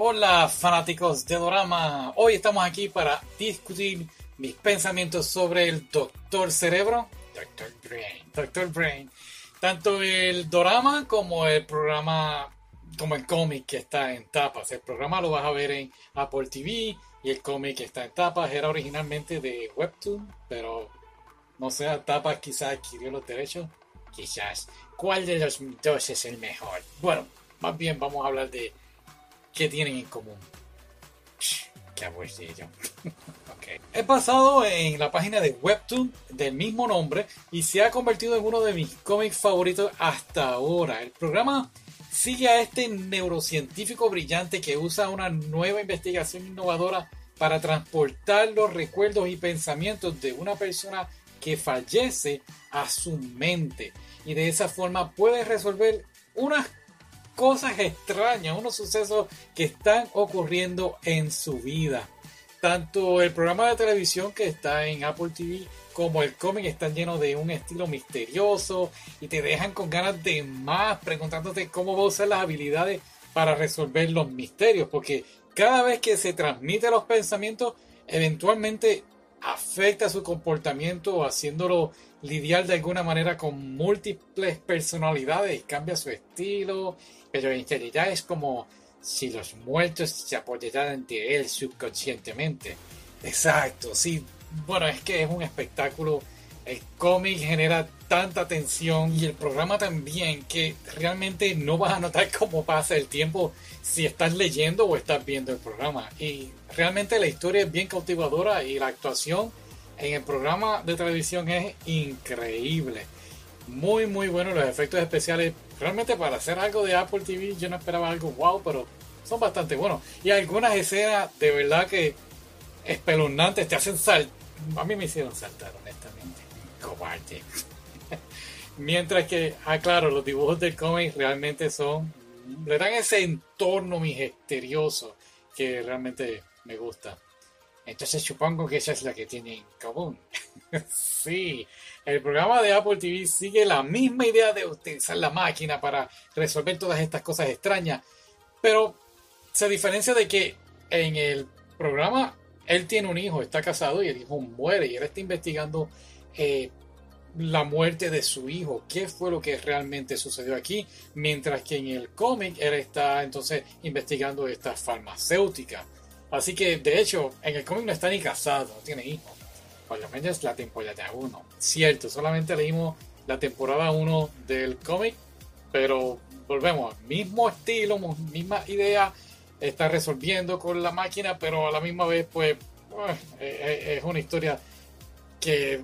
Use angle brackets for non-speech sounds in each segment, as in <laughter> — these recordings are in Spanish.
Hola fanáticos de Dorama, hoy estamos aquí para discutir mis pensamientos sobre el Doctor Cerebro, Doctor Brain, Doctor Brain, tanto el Dorama como el programa, como el cómic que está en tapas. El programa lo vas a ver en Apple TV y el cómic que está en tapas era originalmente de Webtoon, pero no sé, tapas quizás adquirió los derechos, quizás. ¿Cuál de los dos es el mejor? Bueno, más bien vamos a hablar de qué tienen en común. Qué aburrido. <laughs> okay. Es basado en la página de Webtoon del mismo nombre y se ha convertido en uno de mis cómics favoritos hasta ahora. El programa sigue a este neurocientífico brillante que usa una nueva investigación innovadora para transportar los recuerdos y pensamientos de una persona que fallece a su mente y de esa forma puede resolver unas cosas extrañas, unos sucesos que están ocurriendo en su vida. Tanto el programa de televisión que está en Apple TV como el cómic están llenos de un estilo misterioso y te dejan con ganas de más, preguntándote cómo va a usar las habilidades para resolver los misterios, porque cada vez que se transmite los pensamientos, eventualmente afecta su comportamiento, haciéndolo lidiar de alguna manera con múltiples personalidades, cambia su estilo, pero en realidad es como si los muertos se apoyaran de él subconscientemente. Exacto, sí. Bueno, es que es un espectáculo. El cómic genera tanta tensión y el programa también que realmente no vas a notar cómo pasa el tiempo si estás leyendo o estás viendo el programa. Y realmente la historia es bien cautivadora y la actuación en el programa de televisión es increíble. Muy, muy bueno los efectos especiales. Realmente para hacer algo de Apple TV yo no esperaba algo wow, pero son bastante buenos. Y algunas escenas de verdad que espeluznantes te hacen saltar. A mí me hicieron saltar, honestamente. Cobarde. <laughs> Mientras que, ah, claro, los dibujos del cómic realmente son. Le dan ese entorno misterioso que realmente me gusta. Entonces supongo que esa es la que tiene en común. <laughs> sí, el programa de Apple TV sigue la misma idea de utilizar la máquina para resolver todas estas cosas extrañas, pero se diferencia de que en el programa él tiene un hijo, está casado y el hijo muere y él está investigando eh, la muerte de su hijo, qué fue lo que realmente sucedió aquí, mientras que en el cómic él está entonces investigando esta farmacéutica. Así que, de hecho, en el cómic no está ni casado, no tiene hijos. Por lo menos la temporada 1. Cierto, solamente leímos la temporada 1 del cómic, pero volvemos, mismo estilo, misma idea, está resolviendo con la máquina, pero a la misma vez, pues, es una historia que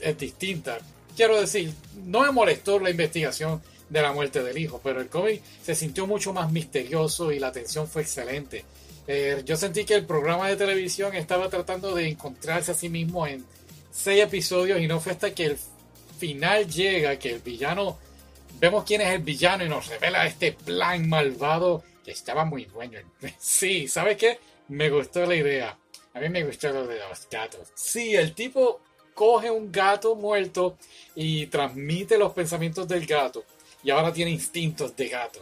es distinta. Quiero decir, no me molestó la investigación de la muerte del hijo, pero el cómic se sintió mucho más misterioso y la atención fue excelente. Eh, yo sentí que el programa de televisión estaba tratando de encontrarse a sí mismo en seis episodios y no fue hasta que el final llega que el villano, vemos quién es el villano y nos revela este plan malvado que estaba muy bueno. <laughs> Sí, ¿sabes qué? Me gustó la idea. A mí me gustó lo de los gatos. Sí, el tipo coge un gato muerto y transmite los pensamientos del gato y ahora tiene instintos de gato.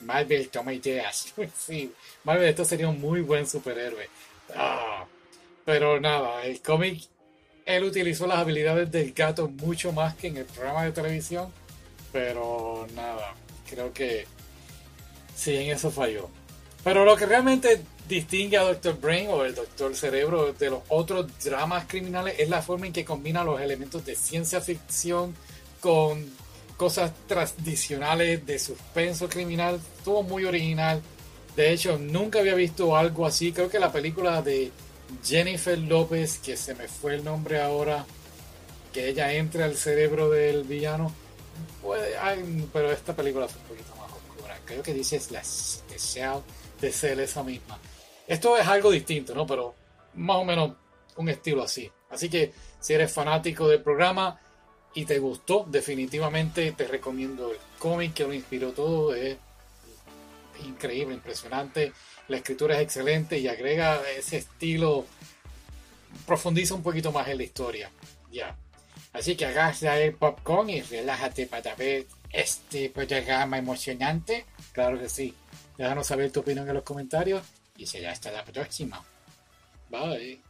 Marvel toma ideas. <laughs> sí, Marvel, esto sería un muy buen superhéroe. Ah, pero nada, el cómic, él utilizó las habilidades del gato mucho más que en el programa de televisión. Pero nada, creo que sí, en eso falló. Pero lo que realmente distingue a Doctor Brain o el Doctor Cerebro de los otros dramas criminales es la forma en que combina los elementos de ciencia ficción con cosas tradicionales de suspenso criminal. Estuvo muy original. De hecho, nunca había visto algo así. Creo que la película de Jennifer López, que se me fue el nombre ahora, que ella entre al cerebro del villano. Pero esta película fue un poquito más. Creo que dice la especial de ser esa misma. Esto es algo distinto, ¿no? Pero más o menos un estilo así. Así que si eres fanático del programa, y te gustó, definitivamente te recomiendo el cómic que lo inspiró todo. Es increíble, impresionante. La escritura es excelente y agrega ese estilo, profundiza un poquito más en la historia. Ya. Así que agarra el popcorn y relájate para ver este programa emocionante. Claro que sí. Déjanos saber tu opinión en los comentarios Y será hasta la próxima. Bye.